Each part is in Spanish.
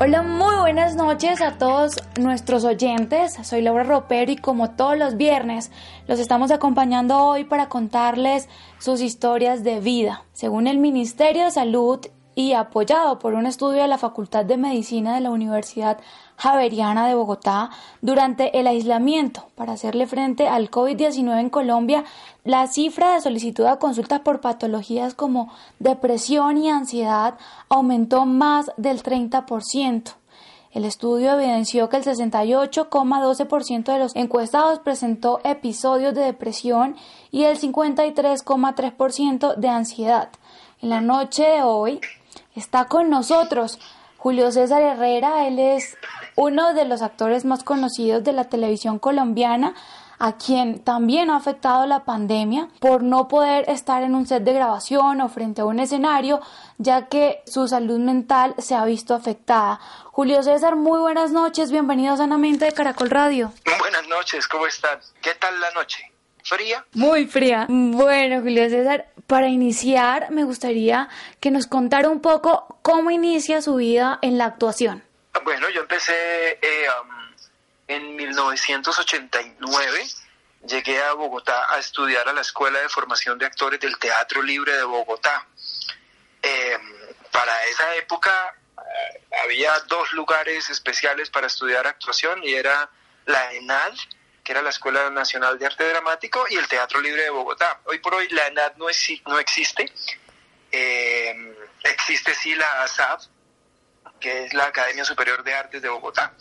Hola, muy buenas noches a todos nuestros oyentes. Soy Laura Ropero y como todos los viernes los estamos acompañando hoy para contarles sus historias de vida. Según el Ministerio de Salud y apoyado por un estudio de la Facultad de Medicina de la Universidad Javeriana de Bogotá, durante el aislamiento para hacerle frente al COVID-19 en Colombia, la cifra de solicitud a consultas por patologías como depresión y ansiedad aumentó más del 30%. El estudio evidenció que el 68,12% de los encuestados presentó episodios de depresión y el 53,3% de ansiedad. En la noche de hoy está con nosotros Julio César Herrera, él es uno de los actores más conocidos de la televisión colombiana, a quien también ha afectado la pandemia por no poder estar en un set de grabación o frente a un escenario, ya que su salud mental se ha visto afectada. Julio César, muy buenas noches, bienvenido Sanamente de Caracol Radio. Buenas noches, ¿cómo están? ¿Qué tal la noche? ¿Fría? Muy fría. Bueno, Julio César, para iniciar me gustaría que nos contara un poco cómo inicia su vida en la actuación. Bueno, yo empecé eh, um, en 1989. Llegué a Bogotá a estudiar a la Escuela de Formación de Actores del Teatro Libre de Bogotá. Eh, para esa época eh, había dos lugares especiales para estudiar actuación y era la ENAD, que era la Escuela Nacional de Arte Dramático, y el Teatro Libre de Bogotá. Hoy por hoy la ENAD no, no existe. existe sí la ASAP, que es la Academia Superior de Artes de Bogotá.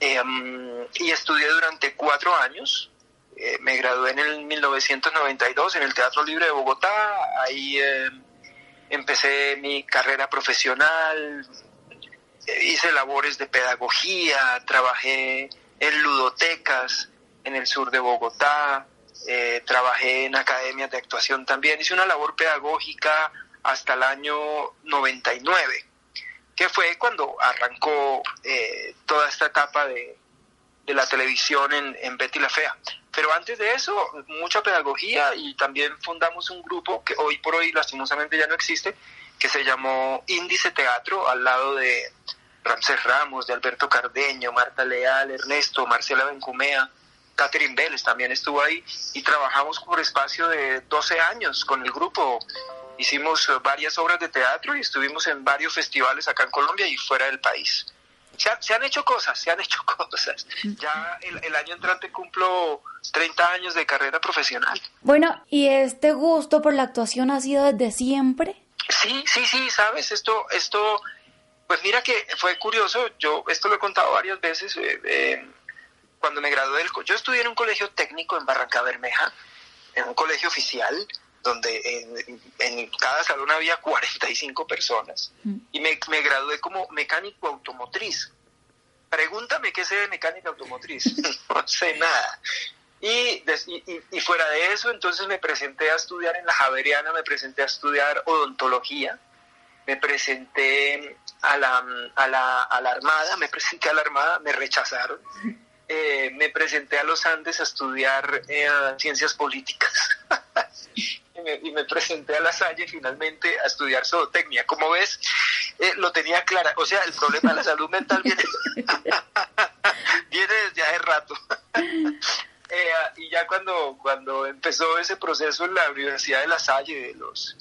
Em, y estudié durante cuatro años. Eh, me gradué en el 1992 en el Teatro Libre de Bogotá. Ahí em, empecé mi carrera profesional. Eh, hice labores de pedagogía, trabajé en ludotecas en el sur de Bogotá, eh, trabajé en academias de actuación también. Hice una labor pedagógica hasta el año 99 que fue cuando arrancó eh, toda esta etapa de, la televisión en, en, Betty la Fea. Pero antes de eso, mucha pedagogía y también fundamos un grupo que hoy por hoy lastimosamente ya no existe, que se llamó Índice Teatro, al lado de Ramsés Ramos, de Alberto Cardeño, Marta Leal, Ernesto, Marcela Bencumea, Catherine Vélez también estuvo ahí y trabajamos por espacio de 12 años con el grupo Hicimos eh, varias obras de teatro y estuvimos en varios festivales acá en Colombia y fuera del país. Se, han hecho cosas, se han hecho cosas. Ya el, año entrante cumplo 30 años de carrera profesional. Bueno, ¿y este gusto por la actuación ha sido desde siempre? Sí, sí, sí, sabes, esto, esto, pues mira que fue curioso, yo esto lo he contado varias veces, eh, eh, cuando me gradué del... Yo estudié en un colegio técnico en Barranca Bermeja, en un colegio oficial, donde en, cada salón había 45 personas y me, gradué como mecánico automotriz. Pregúntame qué sé de mecánica automotriz, no sé nada. Y, y, fuera de eso, entonces me presenté a estudiar en la Javeriana, me presenté a estudiar odontología, me presenté a la, a la, a la Armada, me presenté a la Armada, me rechazaron. Eh, me presenté a los Andes a estudiar eh, ciencias políticas. y, me, presenté a la Salle finalmente a estudiar zootecnia. Como ves, eh, lo tenía clara. O sea, el problema de la salud mental viene, viene desde hace rato. y ya cuando, cuando empezó ese proceso en la Universidad de La Salle, de los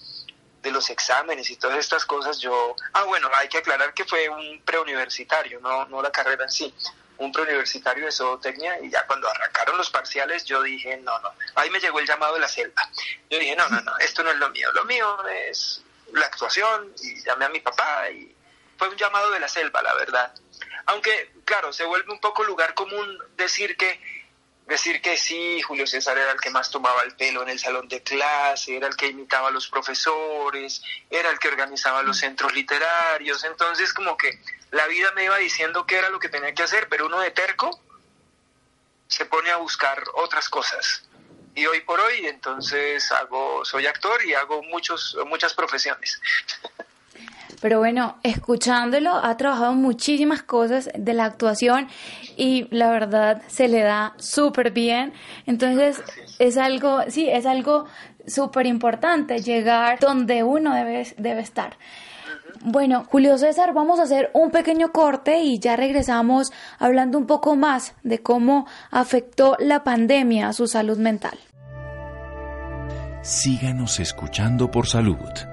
de los exámenes y todas estas cosas, yo, ah bueno, hay que aclarar que fue un preuniversitario, no, no la carrera en sí, un preuniversitario de zootecnia y ya cuando arrancaron los parciales yo dije, no, no, ahí me llegó el llamado de la selva. Yo dije, no, no, no, esto no es lo mío, lo mío es la actuación y llamé a mi papá y fue un llamado de la selva, la verdad. Aunque, claro, se vuelve un poco lugar común decir que decir que sí, Julio César era el que más tomaba el pelo en el salón de clase, era el que imitaba a los profesores, era el que organizaba los centros literarios, entonces como que la vida me iba diciendo qué era lo que tenía que hacer, pero uno de terco se pone a buscar otras cosas. Y hoy por hoy entonces hago soy actor y hago muchos muchas profesiones. Pero bueno, escuchándolo, ha trabajado muchísimas cosas de la actuación y la verdad se le da súper bien. Entonces es algo, sí, es algo súper importante llegar donde uno debe, debe estar. Bueno, Julio César, vamos a hacer un pequeño corte y ya regresamos hablando un poco más de cómo afectó la pandemia a su salud mental. Síganos escuchando por salud.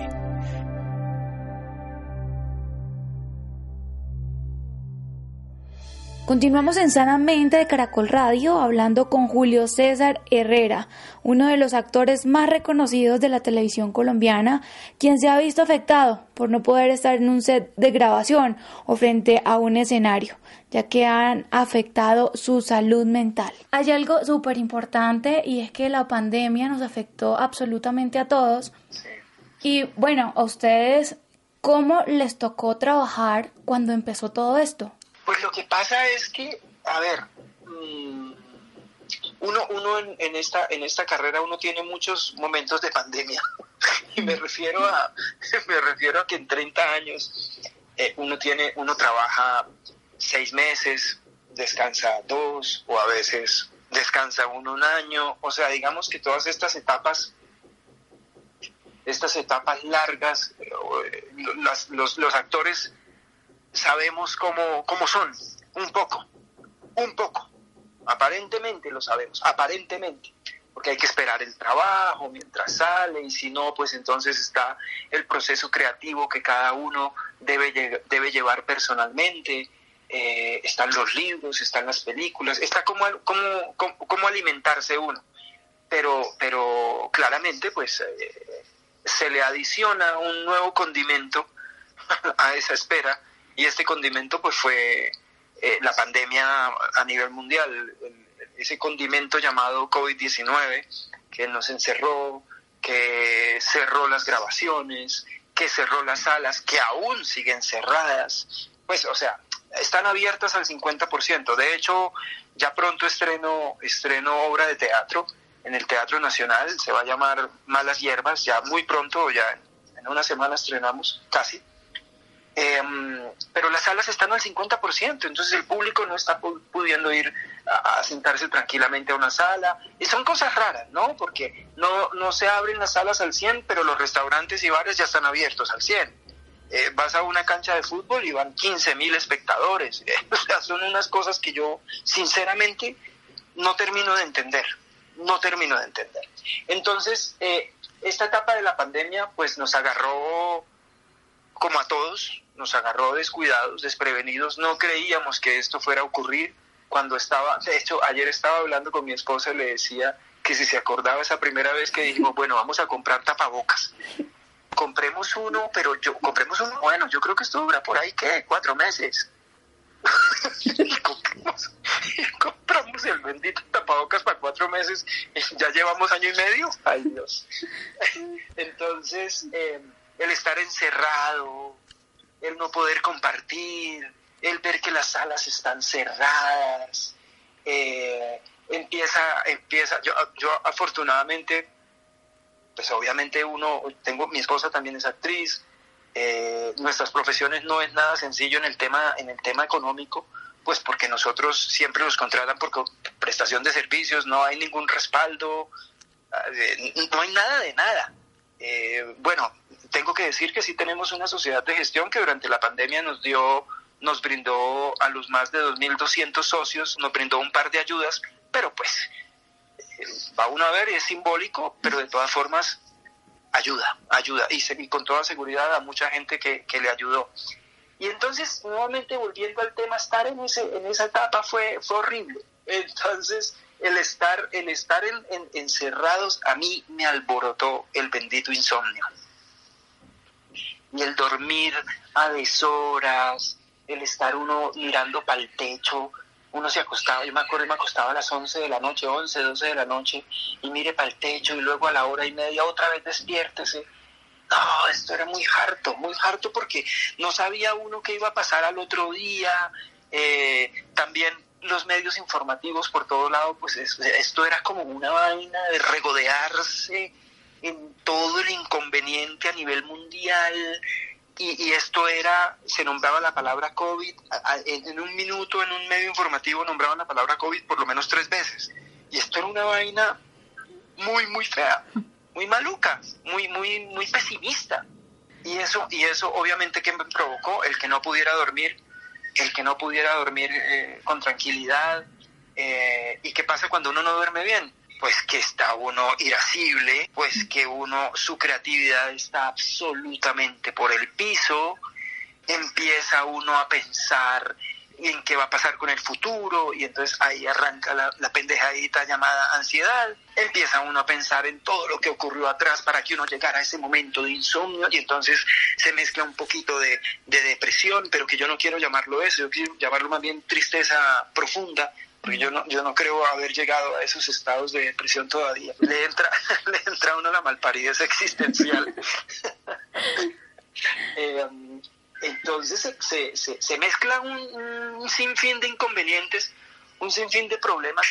Continuamos en Sanamente de Caracol Radio hablando con Julio César Herrera, uno de los actores más reconocidos de la televisión colombiana, quien se ha visto afectado por no poder estar en un set de grabación o frente a un escenario, ya que han afectado su salud mental. Hay algo súper importante y es que la pandemia nos afectó absolutamente a todos. Y bueno, a ustedes, ¿cómo les tocó trabajar cuando empezó todo esto? Pues lo que pasa es que, a ver, mm, uno, uno en, esta, en esta carrera uno tiene muchos momentos de pandemia. y me refiero a, me refiero a que en 30 años eh, uno tiene, uno trabaja seis meses, descansa dos, o a veces descansa uno un año. O sea, digamos que todas estas etapas estas etapas largas, eh, los, los actores sabemos cómo, cómo son, un poco, un poco. Aparentemente lo sabemos, aparentemente, porque hay que esperar el trabajo mientras sale y si no, pues entonces está el proceso creativo que cada uno debe, debe llevar personalmente. Eh, están los libros, están las películas, está como, como, como, alimentarse uno. Pero, pero claramente, pues eh, se le adiciona un nuevo condimento a esa espera y este condimento pues fue eh, la pandemia a nivel mundial, ese condimento llamado COVID-19 que nos encerró, que cerró las grabaciones, que cerró las salas, que aún siguen cerradas. Pues, o sea, están abiertas al 50%. De hecho, ya pronto estreno, estreno obra de teatro en el Teatro Nacional, se va a llamar Malas Hierbas, ya muy pronto, ya en una semana estrenamos casi. Em, pero las salas están al 50%, entonces el público no está pudiendo ir a, sentarse tranquilamente a una sala. Y son cosas raras, ¿no? Porque no, no se abren las salas al 100, pero los restaurantes y bares ya están abiertos al 100. Eh, vas a una cancha de fútbol y van 15 mil espectadores. son unas cosas que yo, sinceramente, no termino de entender. No termino de entender. Entonces, eh, esta etapa de la pandemia, pues nos agarró como a todos, nos agarró descuidados, desprevenidos, no creíamos que esto fuera a ocurrir. Cuando estaba, de hecho, ayer estaba hablando con mi esposa y le decía que si se acordaba esa primera vez que dijimos, bueno, vamos a comprar tapabocas. Compremos uno, pero yo, compremos uno, bueno, yo creo que esto dura por ahí, ¿qué? Cuatro meses. y, compramos, el bendito tapabocas para cuatro meses, ya llevamos año y medio. Ay Dios. Entonces, eh, el estar encerrado, el no poder compartir, el ver que las salas están cerradas, eh, empieza, empieza, yo, yo afortunadamente, pues obviamente uno, tengo, mi esposa también es actriz, eh, nuestras profesiones no es nada sencillo en el tema, en el tema económico, pues porque nosotros siempre nos contratan por prestación de servicios, no hay ningún respaldo, eh, no hay nada de nada. Bueno, tengo que decir que sí tenemos una sociedad de gestión que durante la pandemia nos dio, nos brindó a los más de 2.200 socios, nos brindó un par de ayudas, pero pues eh, va uno a ver y es simbólico, pero de todas formas ayuda, ayuda y, y con toda seguridad a mucha gente que, que le ayudó. Y entonces, nuevamente volviendo al tema, estar en, ese, en esa etapa fue, fue horrible. Entonces, el estar, el estar en, encerrados a mí me alborotó el bendito insomnio. Y el dormir a deshoras, el estar uno mirando para el techo, uno se acostaba, yo me acuerdo, me acostaba a las 11 de la noche, 11, 12 de la noche, y mire para el techo, y luego a la hora y media otra vez despiértese no, esto era muy harto, muy harto porque no sabía uno qué iba a pasar al otro día. Eh, también los medios informativos por todo lado, pues esto era como una vaina de regodearse en todo el inconveniente a nivel mundial. Y, esto era, se nombraba la palabra COVID, en, un minuto en un medio informativo nombraban la palabra COVID por lo menos tres veces. Y esto era una vaina muy, muy fea muy maluca, muy, muy, muy pesimista. Y eso, y eso obviamente que me provocó el que no pudiera dormir, el que no pudiera dormir eh, con tranquilidad. Eh, ¿Y qué pasa cuando uno no duerme bien? Pues que está uno irascible, pues que uno, su creatividad está absolutamente por el piso, empieza uno a pensar en qué va a pasar con el futuro y entonces ahí arranca la, la, pendejadita llamada ansiedad. Empieza uno a pensar en todo lo que ocurrió atrás para que uno llegara a ese momento de insomnio y entonces se mezcla un poquito de, de depresión, pero que yo no quiero llamarlo eso, yo quiero llamarlo más bien tristeza profunda, porque yo no, yo no creo haber llegado a esos estados de depresión todavía. Le entra, le entra a uno la malparidez existencial. eh, entonces se, se, se mezcla un, sinfín de inconvenientes, un sinfín de problemas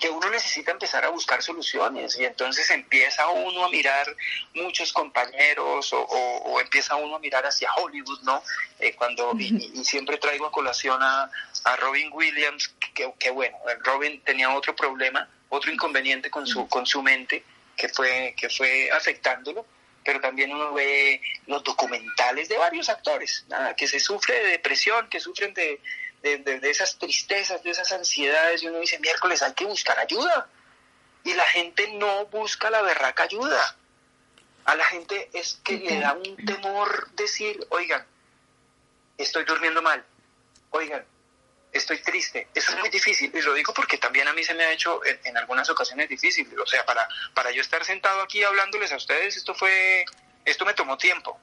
que uno necesita empezar a buscar soluciones y entonces empieza uno a mirar muchos compañeros o, empieza uno a mirar hacia Hollywood, ¿no? Eh, cuando y, siempre traigo a colación a, a Robin Williams, que, que, bueno, Robin tenía otro problema, otro inconveniente con su con su mente que fue que fue afectándolo pero también uno ve los documentales de varios actores, nada, que se sufre de depresión, que sufren de, de, esas tristezas, de esas ansiedades, y uno dice, miércoles hay que buscar ayuda. Y la gente no busca la berraca ayuda. A la gente es que le da un temor decir, oigan, estoy durmiendo mal, oigan, estoy triste. Eso es muy difícil y lo digo porque también a mí se me ha hecho en, algunas ocasiones difícil. O sea, para, para yo estar sentado aquí hablándoles a ustedes, esto fue, esto me tomó tiempo.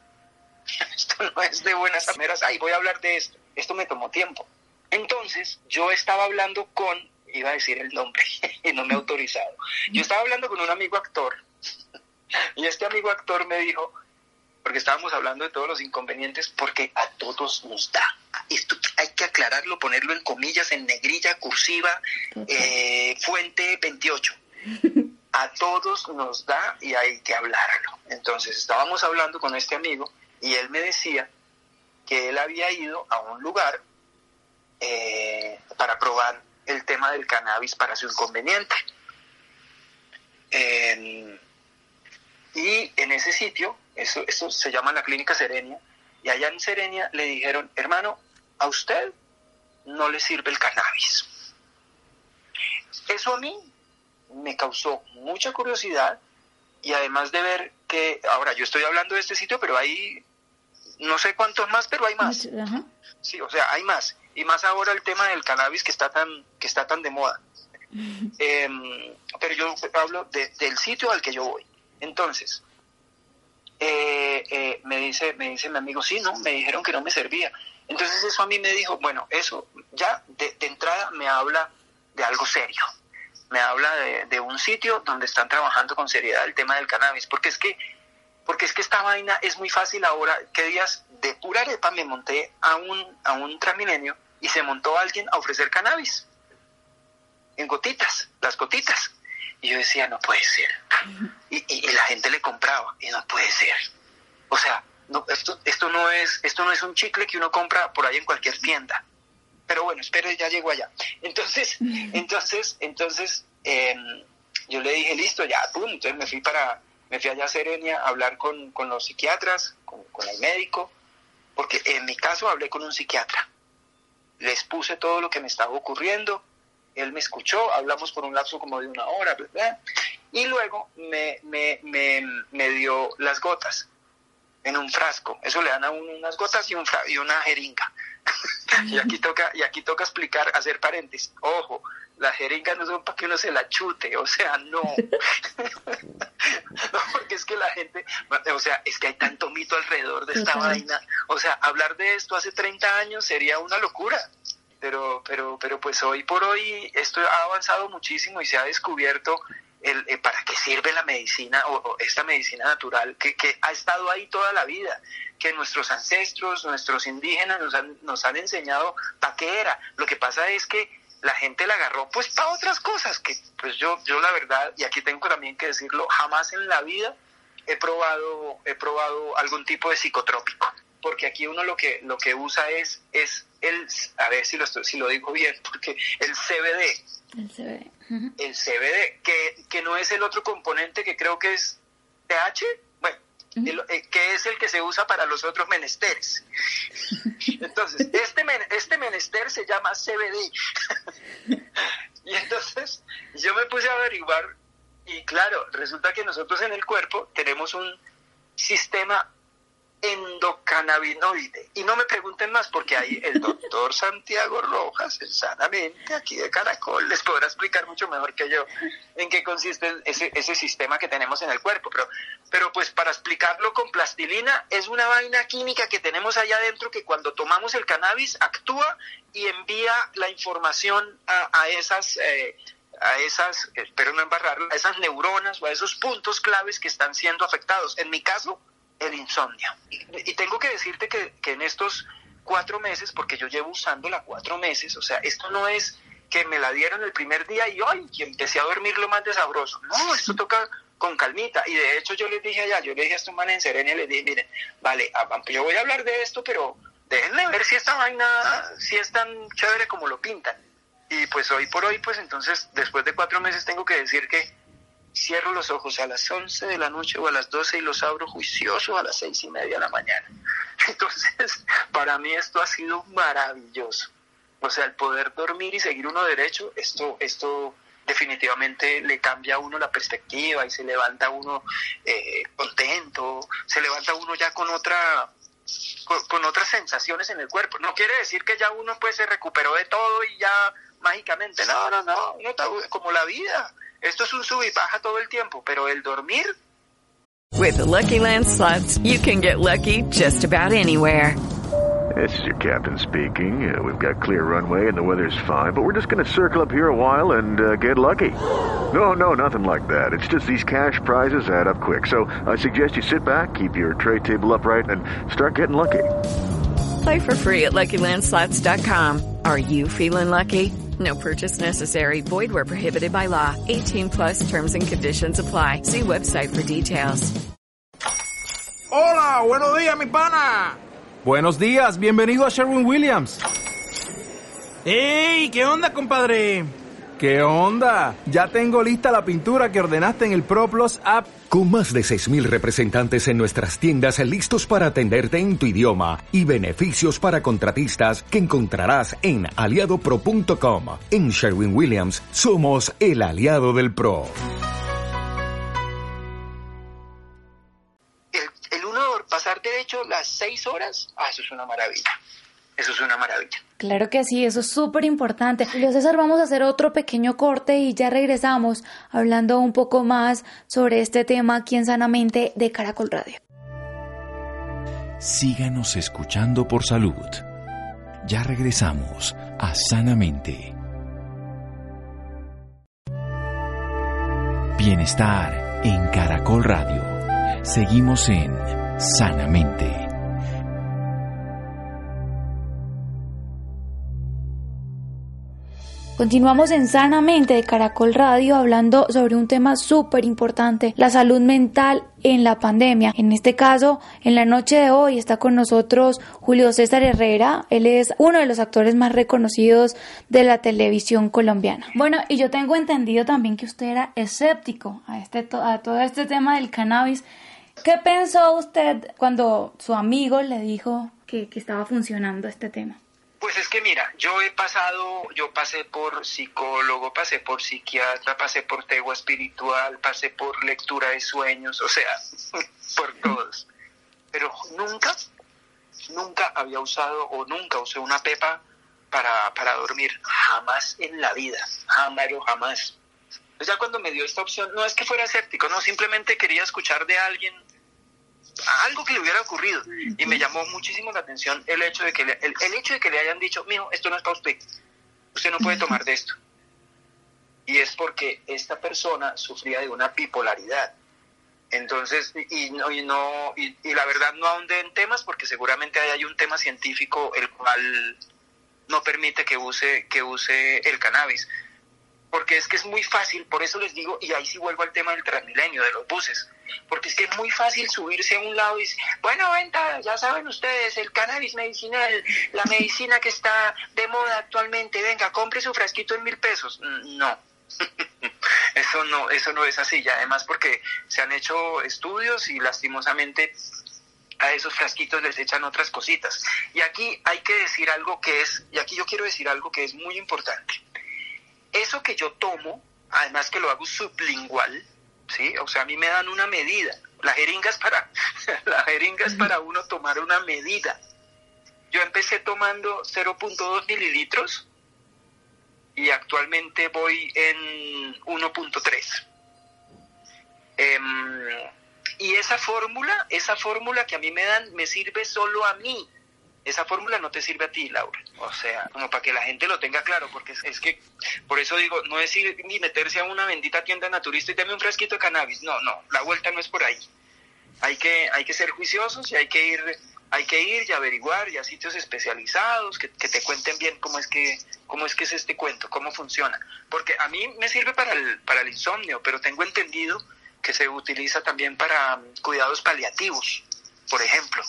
esto no es de buenas maneras, ahí voy a hablar de esto. Esto me tomó tiempo. Entonces, yo estaba hablando con, iba a decir el nombre y no me he autorizado. Yo estaba hablando con un amigo actor y este amigo actor me dijo, porque estábamos hablando de todos los inconvenientes, porque a todos nos da. Esto hay que aclararlo, ponerlo en comillas, en negrilla, cursiva, eh, fuente 28. A todos nos da y hay que hablarlo. Entonces estábamos hablando con este amigo y él me decía que él había ido a un lugar eh, para probar el tema del cannabis para su inconveniente. y en ese sitio eso, eso se llama la clínica Serenia. Y allá en Serenia le dijeron, hermano, a usted no le sirve el cannabis. Eso a mí me causó mucha curiosidad y además de ver que, ahora yo estoy hablando de este sitio, pero hay no sé cuántos más, pero hay más. Sí, o sea, hay más. Y más ahora el tema del cannabis que está tan, que está tan de moda. Em, pero yo hablo del sitio al que yo voy. Entonces, eh, eh, me dice me dice mi amigo, sí, no, me dijeron que no me servía. Entonces eso a mí me dijo, bueno, eso ya de, entrada me habla de algo serio, me habla de, un sitio donde están trabajando con seriedad el tema del cannabis, porque es que porque es que esta vaina es muy fácil ahora, que días de pura arepa me monté a un, a un Transmilenio y se montó alguien a ofrecer cannabis. en gotitas, las gotitas. Y yo decía, no puede ser. Y, y, la gente le compraba, y no puede ser. O sea, no, esto, esto, no es, esto no es un chicle que uno compra por ahí en cualquier tienda. Pero bueno, espere, ya llego allá. Entonces, entonces, entonces, em, yo le dije, listo, ya, pum. Entonces me fui para, me fui allá a Serenia a hablar con, con los psiquiatras, con, con el médico, porque en mi caso hablé con un psiquiatra. Les puse todo lo que me estaba ocurriendo, él me escuchó, hablamos por un lapso como de una hora, ¿verdad? y luego me, me, me, me, dio las gotas en un frasco. Eso le dan a uno unas gotas y, un y una jeringa. y, aquí toca, y aquí toca explicar, hacer paréntesis. Ojo, las jeringas no son para que uno se la chute, o sea, no. no, porque es que la gente, o sea, es que hay tanto mito alrededor de esta vaina. O sea, hablar de esto hace 30 años sería una locura pero, pero, pero pues hoy por hoy esto ha avanzado muchísimo y se ha descubierto el, eh, para qué sirve la medicina o, esta medicina natural que, que, ha estado ahí toda la vida, que nuestros ancestros, nuestros indígenas nos han, nos han enseñado para qué era. Lo que pasa es que la gente la agarró pues para otras cosas, que pues yo, yo la verdad, y aquí tengo también que decirlo, jamás en la vida he probado, he probado algún tipo de psicotrópico porque aquí uno lo que lo que usa es es el a ver si lo si lo digo bien porque el CBD el CBD el CBD que, que no es el otro componente que creo que es TH bueno eh, que es el que se usa para los otros menesteres. Entonces este este menester se llama CBD y entonces yo me puse a averiguar y claro resulta que nosotros en el cuerpo tenemos un sistema endocannabinoide. Y no me pregunten más porque ahí el doctor Santiago Rojas, Sanamente, aquí de Caracol, les podrá explicar mucho mejor que yo en qué consiste ese, ese sistema que tenemos en el cuerpo. Pero, pero pues para explicarlo con plastilina, es una vaina química que tenemos allá adentro que cuando tomamos el cannabis actúa y envía la información a, esas... Eh, a esas, espero no embarrarlo, a esas neuronas o a esos puntos claves que están siendo afectados. En mi caso, el insomnio. Y, tengo que decirte que, en estos cuatro meses, porque yo llevo usándola cuatro meses, o sea, esto no es que me la dieron el primer día y hoy y empecé a dormir lo más de sabroso. No, esto toca con calmita. Y de hecho yo les dije allá, yo le dije a estos manes en Serenia, les dije, miren, vale, yo voy a hablar de esto, pero déjenme ver si esta vaina, si es tan chévere como lo pintan. Y pues hoy por hoy, pues entonces, después de cuatro meses tengo que decir que cierro los ojos a las 11 de la noche o a las 12 y los abro juicioso a las seis y media de la mañana. Entonces, para mí esto ha sido maravilloso. O sea, el poder dormir y seguir uno derecho, esto, esto definitivamente le cambia a uno la perspectiva y se levanta uno eh, contento, se levanta uno ya con otra con, otras sensaciones en el cuerpo. No quiere decir que ya uno pues se recuperó de todo y ya mágicamente, no, no, no, uno está como la vida Esto es un sub y baja todo el tiempo, pero el dormir. With the Lucky Land slots, you can get lucky just about anywhere. This is your captain speaking. Uh, we've got clear runway and the weather's fine, but we're just going to circle up here a while and uh, get lucky. No, no, nothing like that. It's just these cash prizes add up quick. So I suggest you sit back, keep your tray table upright, and start getting lucky. Play for free at LuckyLandSlots.com. Are you feeling lucky? No purchase necessary. Void where prohibited by law. 18 plus terms and conditions apply. See website for details. Hola, buenos días, mi pana. Buenos días, bienvenido a Sherwin Williams. ¡Ey! ¿Qué onda, compadre? ¿Qué onda? Ya tengo lista la pintura que ordenaste en el ProPlus app. Con más de 6.000 representantes en nuestras tiendas listos para atenderte en tu idioma y beneficios para contratistas que encontrarás en aliadopro.com. En Sherwin Williams somos el aliado del PRO. El, el uno pasar derecho las 6 horas, ah, eso es una maravilla. Eso es una maravilla. Claro que sí, eso es súper importante. Julio César, vamos a hacer otro pequeño corte y ya regresamos hablando un poco más sobre este tema aquí en Sanamente de Caracol Radio. Síganos escuchando por salud. Ya regresamos a Sanamente. Bienestar en Caracol Radio. Seguimos en Sanamente. Continuamos en Sanamente de Caracol Radio hablando sobre un tema súper importante, la salud mental en la pandemia. En este caso, en la noche de hoy está con nosotros Julio César Herrera. Él es uno de los actores más reconocidos de la televisión colombiana. Bueno, y yo tengo entendido también que usted era escéptico a, este, a todo este tema del cannabis. ¿Qué pensó usted cuando su amigo le dijo que, que estaba funcionando este tema? Pues es que mira, yo he pasado, yo pasé por psicólogo, pasé por psiquiatra, pasé por tegua espiritual, pasé por lectura de sueños, o sea, por todos. Pero nunca, nunca había usado o nunca usé una pepa para, para dormir, jamás en la vida, jamás, jamás. Pues ya cuando me dio esta opción, no es que fuera escéptico, no, simplemente quería escuchar de alguien algo que le hubiera ocurrido. Y me llamó muchísimo la atención el hecho de que le, el, hecho de que le hayan dicho, mijo, esto no es para usted. Usted no puede tomar de esto. Y es porque esta persona sufría de una bipolaridad. Entonces, y, no, y, no, y, la verdad no ahondé en temas porque seguramente hay un tema científico el cual no permite que use, que use el cannabis. Porque es que es muy fácil, por eso les digo, y ahí sí vuelvo al tema del transmilenio, de los buses porque es que es muy fácil subirse a un lado y decir, bueno, venta, ya saben ustedes, el cannabis medicinal, la medicina que está de moda actualmente, venga, compre su frasquito en mil pesos. Mm, no, eso no, eso no es así, y además porque se han hecho estudios y lastimosamente a esos frasquitos les echan otras cositas. Y aquí hay que decir algo que es, y aquí yo quiero decir algo que es muy importante. Eso que yo tomo, además que lo hago sublingual, ¿sí? O sea, a mí me dan una medida. La jeringa es para, la para uno tomar una medida. Yo empecé tomando 0.2 mililitros y actualmente voy en 1.3. Em, y esa fórmula, esa fórmula que a mí me dan, me sirve solo a mí esa fórmula no te sirve a ti, Laura. O sea, como para que la gente lo tenga claro, porque es, que, por eso digo, no es ir ni meterse a una bendita tienda naturista y dame un fresquito de cannabis. No, no, la vuelta no es por ahí. Hay que, hay que ser juiciosos y hay que ir, hay que ir y averiguar y a sitios especializados que, que te cuenten bien cómo es que, cómo es que es este cuento, cómo funciona. Porque a mí me sirve para el, para el insomnio, pero tengo entendido que se utiliza también para cuidados paliativos, por ejemplo.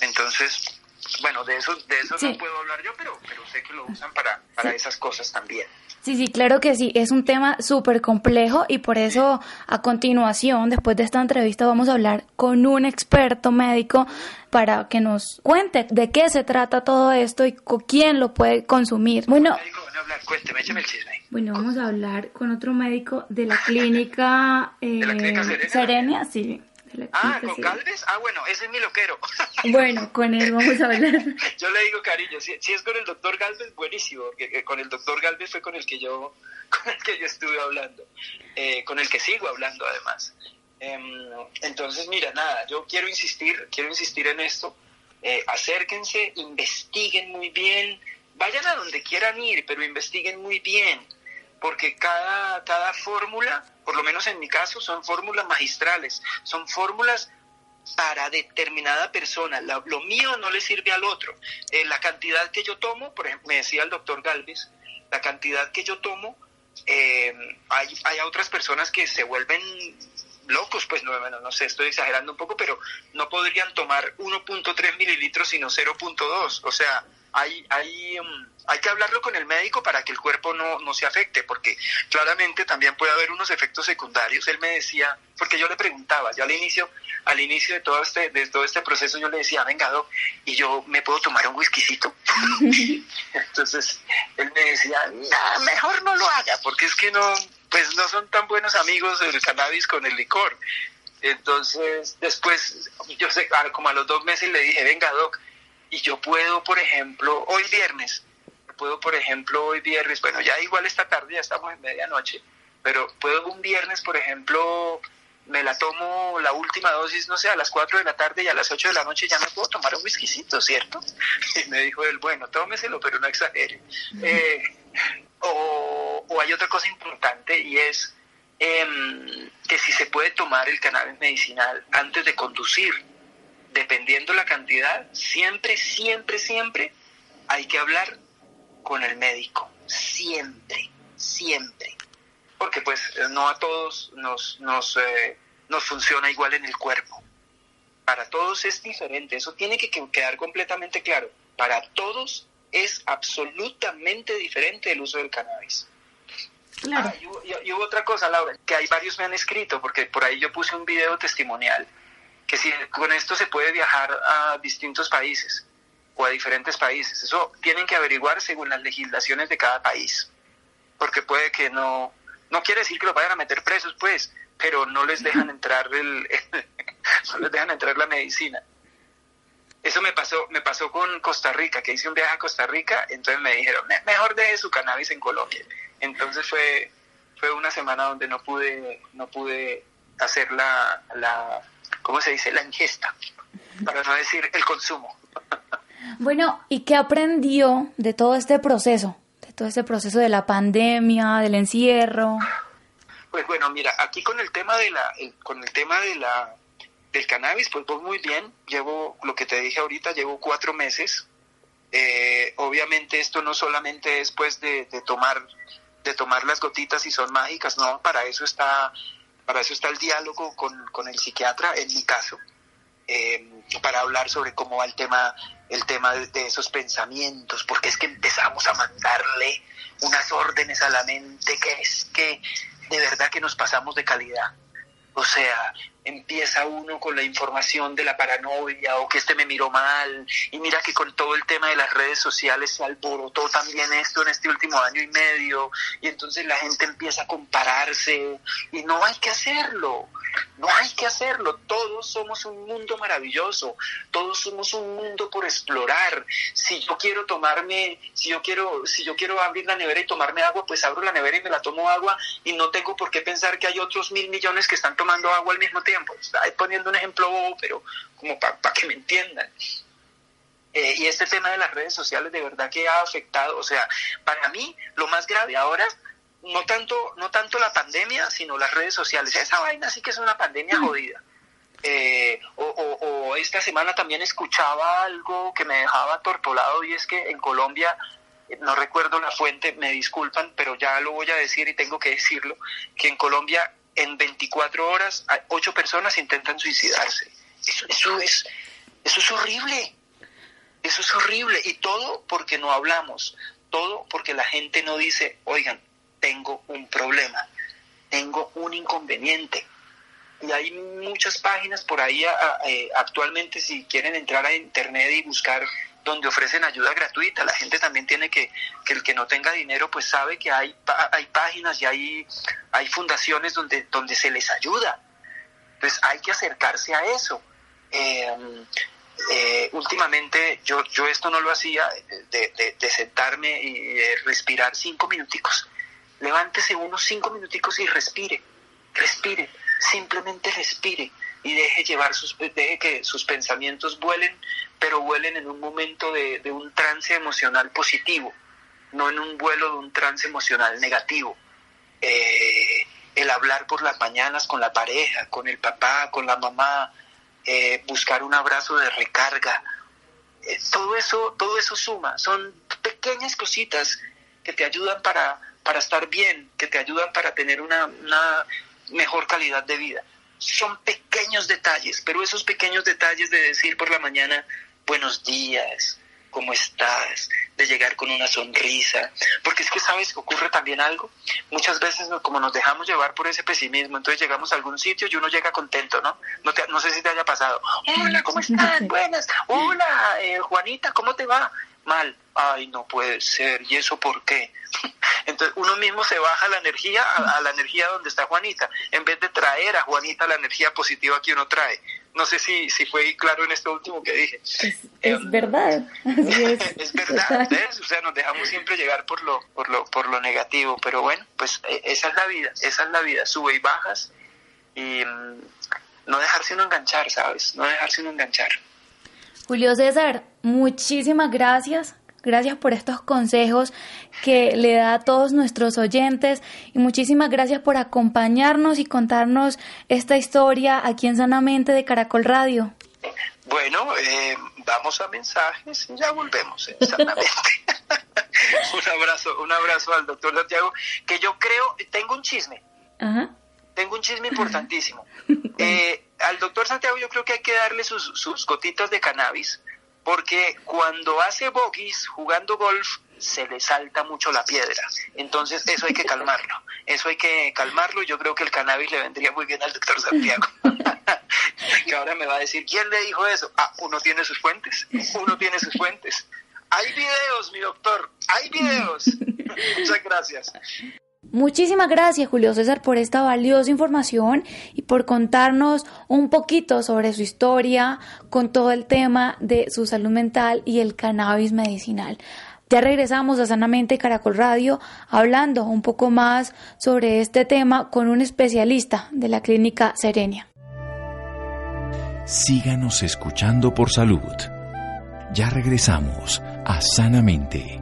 Entonces, bueno, de eso, de eso no puedo hablar yo, pero, pero sé que lo usan para, para esas cosas también. Sí, sí, claro que sí. Es un tema súper complejo y por eso a continuación, después de esta entrevista, vamos a hablar con un experto médico para que nos cuente de qué se trata todo esto y con quién lo puede consumir. Bueno, bueno, vamos a hablar con otro médico de la clínica, eh, Serenia, sí. Ah, ¿con Galvez? Ah, bueno, ese es mi loquero. Bueno, con él vamos a hablar. yo le digo cariño, si, es con el doctor Galvez, buenísimo. Que, con el doctor Galvez fue con el que yo, con el que yo estuve hablando, eh, con el que sigo hablando además. Em, entonces, mira, nada, yo quiero insistir, quiero insistir en esto. Eh, acérquense, investiguen muy bien, vayan a donde quieran ir, pero investiguen muy bien porque cada, cada fórmula, por lo menos en mi caso, son fórmulas magistrales, son fórmulas para determinada persona. lo mío no le sirve al otro. Eh, la cantidad que yo tomo, por ejemplo, me decía el doctor Galvez, la cantidad que yo tomo, eh, hay, hay otras personas que se vuelven locos, pues no, no sé, estoy exagerando un poco, pero no podrían tomar 1.3 mililitros sino 0.2. O sea, hay, hay, um, hay que hablarlo con el médico para que el cuerpo no, no se afecte, porque claramente también puede haber unos efectos secundarios. Él me decía, porque yo le preguntaba, yo al inicio, al inicio de todo este, de todo este proceso yo le decía, venga, y yo me puedo tomar un whiskycito. Entonces, él me decía, mejor no lo haga, porque es que no, pues no son tan buenos amigos el cannabis con el licor. Entonces, después, yo sé, como a los dos meses le dije, venga, Doc, y yo puedo, por ejemplo, hoy viernes, puedo, por ejemplo, hoy viernes, bueno, ya igual esta tarde, ya estamos en medianoche, pero puedo un viernes, por ejemplo, me la tomo la última dosis, no sé, a las 4 de la tarde y a las 8 de la noche ya me puedo tomar un whiskycito, ¿cierto? Y me dijo él, bueno, tómeselo, pero no exagere. Eh, o, o, hay otra cosa importante y es em, que si se puede tomar el cannabis medicinal antes de conducir, dependiendo la cantidad, siempre, siempre, siempre hay que hablar con el médico. siempre, siempre. Porque pues no a todos nos, nos, eh, nos funciona igual en el cuerpo. Para todos es diferente, eso tiene que quedar completamente claro. Para todos es absolutamente diferente el uso del cannabis. Ah, y, hubo otra cosa, Laura, que hay varios me han escrito, porque por ahí yo puse un video testimonial, que si con esto se puede viajar a distintos países o a diferentes países. Eso tienen que averiguar según las legislaciones de cada país, porque puede que no, no quiere decir que lo vayan a meter presos, pues, pero no les dejan entrar el, no les dejan entrar la medicina. Eso me pasó, me pasó con Costa Rica, que hice un viaje a Costa Rica, entonces me dijeron, mejor deje su cannabis en Colombia. Entonces fue, fue una semana donde no pude, no pude hacer la, la, ¿cómo se dice? La ingesta, para no decir el consumo. Bueno, ¿y qué aprendió de todo este proceso? De todo este proceso de la pandemia, del encierro. Pues bueno, mira, aquí con el tema de la, con el tema de la, del cannabis, pues voy muy bien. Llevo, lo que te dije ahorita, llevo cuatro meses. Eh, obviamente esto no solamente es pues de, de tomar de tomar las gotitas y son mágicas, no, para eso está, para eso está el diálogo con, con el psiquiatra, en mi caso, eh, para hablar sobre cómo va el tema, el tema de, esos pensamientos, porque es que empezamos a mandarle unas órdenes a la mente que es que de verdad que nos pasamos de calidad. O sea, empieza uno con la información de la paranoia o que este me miró mal y mira que con todo el tema de las redes sociales se alborotó también esto en este último año y medio y entonces la gente empieza a compararse y no hay que hacerlo. No hay que hacerlo, todos somos un mundo maravilloso, todos somos un mundo por explorar. Si yo quiero tomarme, si yo quiero, si yo quiero abrir la nevera y tomarme agua, pues abro la nevera y me la tomo agua y no tengo por qué pensar que hay otros mil millones que están tomando agua al mismo tiempo. Estoy poniendo un ejemplo bobo, pero como para que me entiendan. Eh, y este tema de las redes sociales de verdad que ha afectado, o sea, para mí lo más grave ahora no tanto, no tanto la pandemia, sino las redes sociales. Esa vaina sí que es una pandemia mm. jodida. Eh, o, esta semana también escuchaba algo que me dejaba tortolado y es que en Colombia, no recuerdo la fuente, me disculpan, pero ya lo voy a decir y tengo que decirlo, que en Colombia en 24 horas ocho personas intentan suicidarse. Eso, eso, es, eso es horrible. Eso es horrible. Y todo porque no hablamos. Todo porque la gente no dice, oigan, tengo un problema, tengo un inconveniente. Y hay muchas páginas por ahí eh, actualmente, si quieren entrar a internet y buscar donde ofrecen ayuda gratuita, la gente también tiene que, que el que no tenga dinero, pues sabe que hay, hay páginas y hay, hay fundaciones donde, donde se les ayuda. Pues hay que acercarse a eso. Em, eh, últimamente yo, yo esto no lo hacía, de, de sentarme y respirar cinco minuticos levántese unos cinco minuticos y respire, respire, simplemente respire y deje llevar sus, deje que sus pensamientos vuelen, pero vuelen en un momento de, un trance emocional positivo, no en un vuelo de un trance emocional negativo. Eh, el hablar por las mañanas con la pareja, con el papá, con la mamá, eh, buscar un abrazo de recarga, eh, todo eso, todo eso suma, son pequeñas cositas que te ayudan para para estar bien, que te ayudan para tener una, mejor calidad de vida. Son pequeños detalles, pero esos pequeños detalles de decir por la mañana buenos días, ¿cómo estás? De llegar con una sonrisa. Porque es que, ¿sabes? Ocurre también algo. Muchas veces, como nos dejamos llevar por ese pesimismo, entonces llegamos a algún sitio y uno llega contento, ¿no? No, no sé si te haya pasado. Hola, ¿cómo estás? Buenas. Hola, eh, Juanita, ¿cómo te va? Mal. Ay, no puede ser. ¿Y eso por qué? Entonces uno mismo se baja la energía a, la energía donde está Juanita, en vez de traer a Juanita la energía positiva que uno trae. No sé si, si fue claro en esto último que dije. Es, verdad. es. verdad, O sea, nos dejamos siempre llegar por lo, por lo, por lo negativo, pero bueno, pues e, esa es la vida, esa es la vida, sube y bajas y mm, no dejarse uno enganchar, ¿sabes? No dejarse uno enganchar. Julio César, muchísimas gracias Gracias por estos consejos que le da a todos nuestros oyentes y muchísimas gracias por acompañarnos y contarnos esta historia aquí en Sanamente de Caracol Radio. Bueno, eh, vamos a mensajes y ya volvemos en Sanamente. un abrazo, un abrazo al doctor Santiago, que yo creo, tengo un chisme. Tengo un chisme importantísimo. Eh, al doctor Santiago yo creo que hay que darle sus, sus gotitas de cannabis, porque cuando hace bogies jugando golf, se le salta mucho la piedra. Entonces eso hay que calmarlo. Eso hay que calmarlo. Yo creo que el cannabis le vendría muy bien al doctor Santiago. que ahora me va a decir, ¿quién le dijo eso? Ah, uno tiene sus fuentes. Uno tiene sus fuentes. Hay videos, mi doctor. Hay videos. Muchas gracias. Muchísimas gracias Julio César por esta valiosa información y por contarnos un poquito sobre su historia con todo el tema de su salud mental y el cannabis medicinal. Ya regresamos a Sanamente Caracol Radio hablando un poco más sobre este tema con un especialista de la clínica Serenia. Síganos escuchando por salud. Ya regresamos a Sanamente.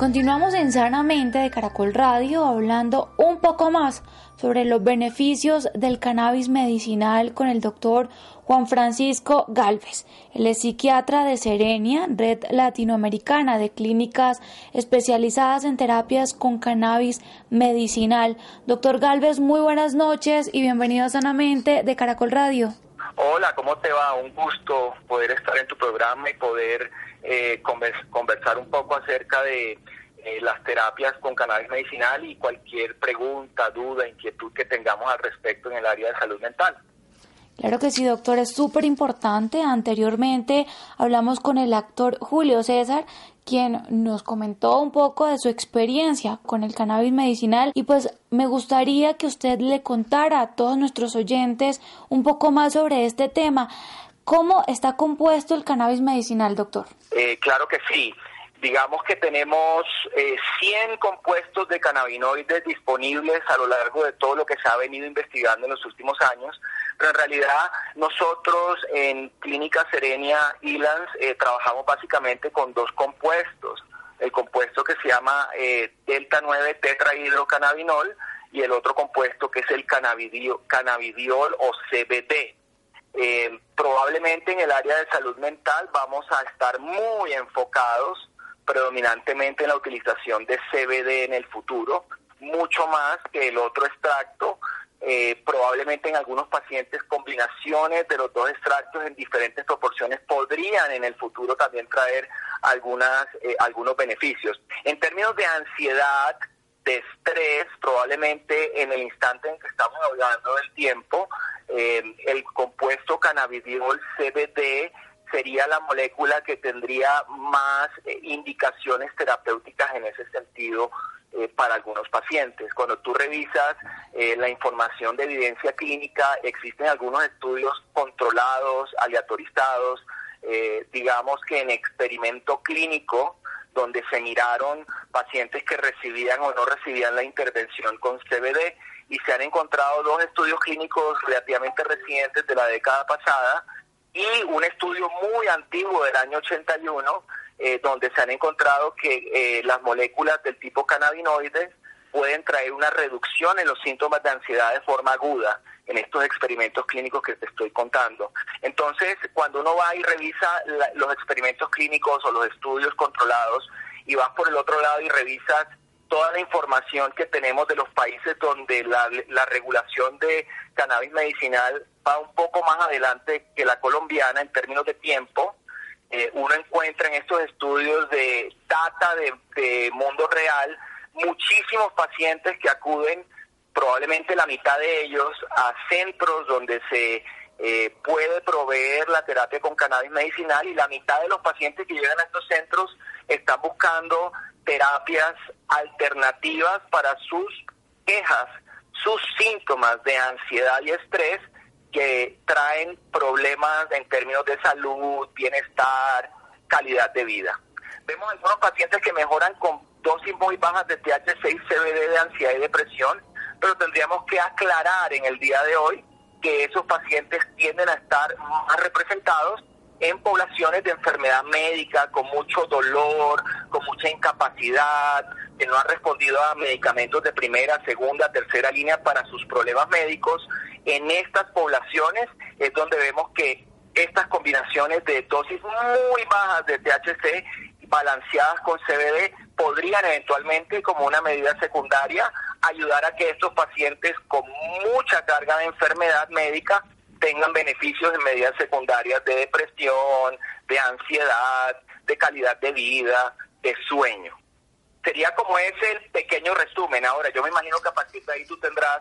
Continuamos en Sanamente de Caracol Radio hablando un poco más sobre los beneficios del cannabis medicinal con el doctor Juan Francisco Galvez. Él es psiquiatra de Serenia, red latinoamericana de clínicas especializadas en terapias con cannabis medicinal. Doctor Galvez, muy buenas noches y bienvenido a Sanamente de Caracol Radio. Hola, ¿cómo te va? Un gusto poder estar en tu programa y poder eh, conversar un poco acerca de eh, las terapias con cannabis medicinal y cualquier pregunta, duda, inquietud que tengamos al respecto en el área de salud mental. Claro que sí, doctor, es súper importante. Anteriormente hablamos con el actor Julio César, quien nos comentó un poco de su experiencia con el cannabis medicinal y pues me gustaría que usted le contara a todos nuestros oyentes un poco más sobre este tema. ¿Cómo está compuesto el cannabis medicinal, doctor? Eh, claro que sí. Digamos que tenemos eh, 100 compuestos de cannabinoides disponibles a lo largo de todo lo que se ha venido investigando en los últimos años, pero en realidad nosotros en Clínica Serenia Ilans eh, trabajamos básicamente con dos compuestos. El compuesto que se llama eh, delta 9 tetrahidrocannabinol y el otro compuesto que es el cannabidiol, cannabidiol o CBD. Eh, probablemente en el área de salud mental vamos a estar muy enfocados predominantemente en la utilización de CBD en el futuro, mucho más que el otro extracto. Eh, probablemente en algunos pacientes combinaciones de los dos extractos en diferentes proporciones podrían en el futuro también traer algunas eh, algunos beneficios. En términos de ansiedad, de estrés, probablemente en el instante en que estamos hablando del tiempo, eh, el compuesto cannabidiol CBD sería la molécula que tendría más eh, indicaciones terapéuticas en ese sentido eh, para algunos pacientes. Cuando tú revisas la información de evidencia clínica, existen algunos estudios controlados, aleatorizados, digamos que en experimento clínico, donde se miraron pacientes que recibían o no recibían la intervención con CBD y se han encontrado dos estudios clínicos relativamente recientes de la década pasada y un estudio muy antiguo del año 81 eh, donde se han encontrado que eh, las moléculas del tipo cannabinoides pueden traer una reducción en los síntomas de ansiedad de forma aguda en estos experimentos clínicos que te estoy contando. Entonces, cuando uno va y revisa los experimentos clínicos o los estudios controlados y vas por el otro lado y revisas toda la información que tenemos de los países donde la, regulación de cannabis medicinal va un poco más adelante que la colombiana en términos de tiempo. Eh, uno encuentra en estos estudios de data de, mundo real muchísimos pacientes que acuden, probablemente la mitad de ellos, a centros donde se eh, puede proveer la terapia con cannabis medicinal y la mitad de los pacientes que llegan a estos centros están buscando terapias alternativas para sus quejas, sus síntomas de ansiedad y estrés que traen problemas en términos de salud, bienestar, calidad de vida. Vemos algunos pacientes que mejoran con dosis muy bajas de THC CBD de ansiedad y depresión, pero tendríamos que aclarar en el día de hoy que esos pacientes tienden a estar más representados en poblaciones de enfermedad médica, con mucho dolor, con mucha incapacidad, que no han respondido a medicamentos de primera, segunda, tercera línea para sus problemas médicos. En estas poblaciones es donde vemos que estas combinaciones de dosis muy bajas de THC balanceadas con CBD podrían eventualmente, como una medida secundaria, ayudar a que estos pacientes con mucha carga de enfermedad médica tengan beneficios en medidas secundarias de depresión, de ansiedad, de calidad de vida, de sueño. Sería como ese el pequeño resumen. Ahora, yo me imagino que a partir de ahí tú tendrás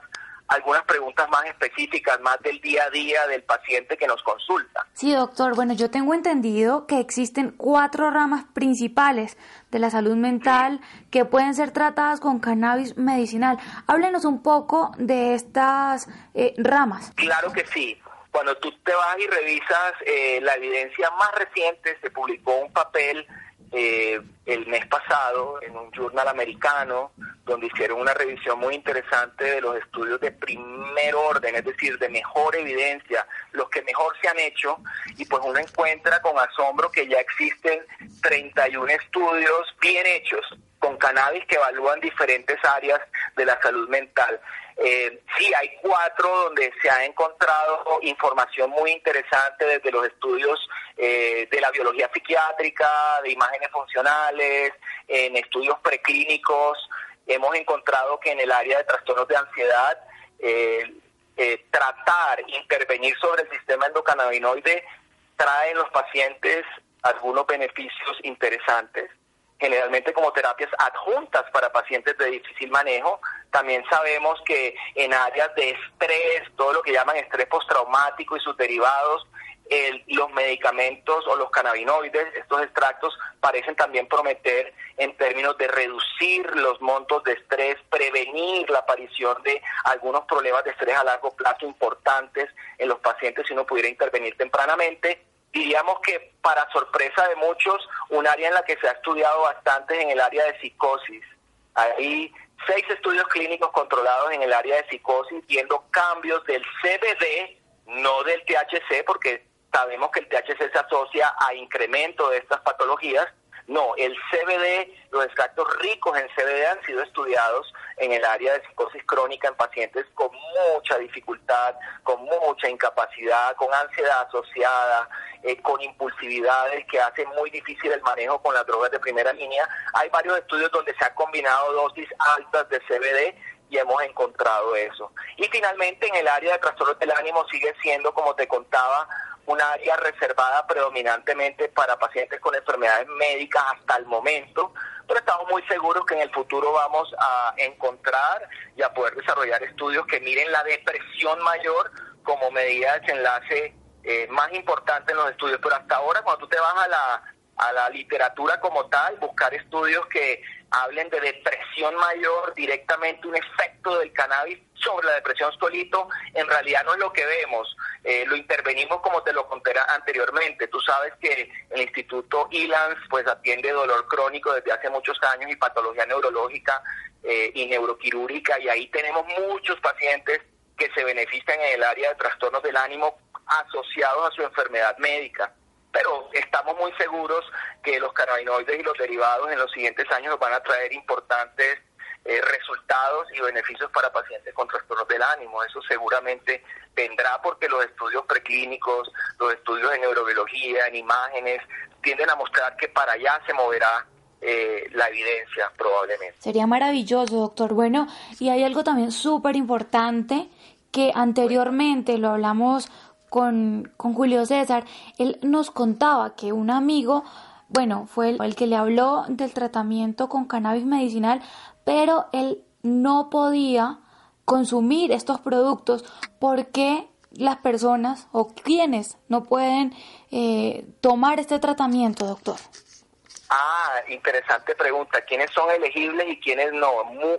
algunas preguntas más específicas, más del día a día del paciente que nos consulta. Sí, doctor. Bueno, yo tengo entendido que existen cuatro ramas principales de la salud mental que pueden ser tratadas con cannabis medicinal. Háblenos un poco de estas eh, ramas. Claro que sí. Cuando tú te vas y revisas eh, la evidencia más reciente, se publicó un papel eh, el mes pasado en un journal americano donde hicieron una revisión muy interesante de los estudios de primer orden, es decir, de mejor evidencia, los que mejor se han hecho, y pues uno encuentra con asombro que ya existen 31 estudios bien hechos con cannabis que evalúan diferentes áreas de la salud mental. Eh, sí, hay cuatro donde se ha encontrado información muy interesante desde los estudios eh, de la biología psiquiátrica, de imágenes funcionales, en estudios preclínicos. Hemos encontrado que en el área de trastornos de ansiedad, eh, eh, tratar, intervenir sobre el sistema endocannabinoide trae en los pacientes algunos beneficios interesantes generalmente como terapias adjuntas para pacientes de difícil manejo. También sabemos que en áreas de estrés, todo lo que llaman estrés postraumático y sus derivados, los medicamentos o los cannabinoides, estos extractos, parecen también prometer en términos de reducir los montos de estrés, prevenir la aparición de algunos problemas de estrés a largo plazo importantes en los pacientes si uno pudiera intervenir tempranamente diríamos que para sorpresa de muchos, un área en la que se ha estudiado bastante es en el área de psicosis. Hay seis estudios clínicos controlados en el área de psicosis viendo cambios del CBD, no del THC, porque sabemos que el THC se asocia a incremento de estas patologías, no, el CBD, los extractos ricos en CBD han sido estudiados en el área de psicosis crónica en pacientes con mucha dificultad, con mucha incapacidad, con ansiedad asociada, eh, con impulsividades que hacen muy difícil el manejo con las drogas de primera línea. Hay varios estudios donde se han combinado dosis altas de CBD y hemos encontrado eso. Y finalmente en el área de trastornos del ánimo sigue siendo, como te contaba, un área reservada predominantemente para pacientes con enfermedades médicas hasta el momento, pero estamos muy seguros que en el futuro vamos a encontrar y a poder desarrollar estudios que miren la depresión mayor como medida de desenlace eh, más importante en los estudios. Pero hasta ahora, cuando tú te vas a la, a la literatura como tal, buscar estudios que hablen de depresión mayor, directamente un efecto del cannabis sobre la depresión solito, en realidad no es lo que vemos. Eh, lo intervenimos como te lo conté anteriormente. Tú sabes que el Instituto ILANS pues atiende dolor crónico desde hace muchos años y patología neurológica eh, y neuroquirúrgica y ahí tenemos muchos pacientes que se benefician en el área de trastornos del ánimo asociados a su enfermedad médica estamos muy seguros que los cannabinoides y los derivados en los siguientes años nos van a traer importantes eh, resultados y beneficios para pacientes con trastornos del ánimo. Eso seguramente vendrá porque los estudios preclínicos, los estudios en neurobiología, en imágenes, tienden a mostrar que para allá se moverá eh, la evidencia probablemente. Sería maravilloso, doctor. Bueno, y hay algo también súper importante que anteriormente lo hablamos con, con Julio César, él nos contaba que un amigo, bueno, fue el, que le habló del tratamiento con cannabis medicinal, pero él no podía consumir estos productos porque las personas o quienes no pueden eh, tomar este tratamiento, doctor. Ah, interesante pregunta. ¿Quiénes son elegibles y quiénes no?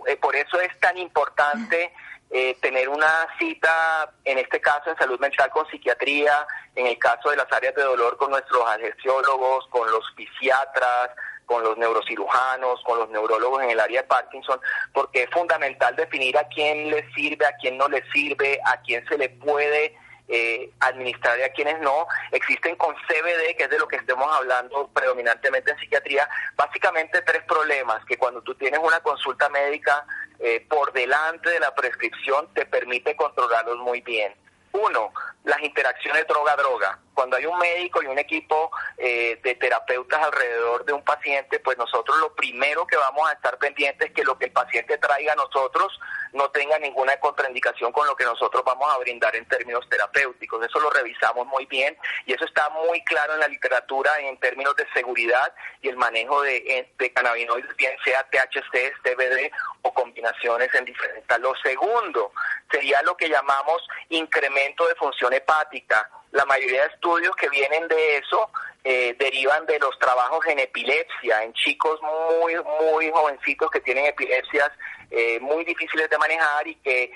Eh, por eso es tan importante eh, tener una cita, en este caso en salud mental con psiquiatría, en el caso de las áreas de dolor con nuestros anestesiólogos, con los fisiatras, con los neurocirujanos, con los neurólogos en el área de Parkinson, porque es fundamental definir a quién le sirve, a quién no le sirve, a quién se le puede eh, administrar y a quienes no. Existen con CBD, que es de lo que estemos hablando predominantemente en psiquiatría, básicamente tres problemas, que cuando tú tienes una consulta médica eh, por delante de la prescripción te permite controlarlos muy bien. Uno, las interacciones droga-droga. Cuando hay un médico y un equipo eh, de terapeutas alrededor de un paciente, pues nosotros lo primero que vamos a estar pendientes es que lo que el paciente traiga a nosotros no tenga ninguna contraindicación con lo que nosotros vamos a brindar en términos terapéuticos. Eso lo revisamos muy bien y eso está muy claro en la literatura en términos de seguridad y el manejo de, de cannabinoides, bien sea THC, CBD o combinaciones en diferentes. Lo segundo sería lo que llamamos incremento de función hepática. La mayoría de estudios que vienen de eso eh, derivan de los trabajos en epilepsia, en chicos muy, muy jovencitos que tienen epilepsias eh, muy difíciles de manejar y que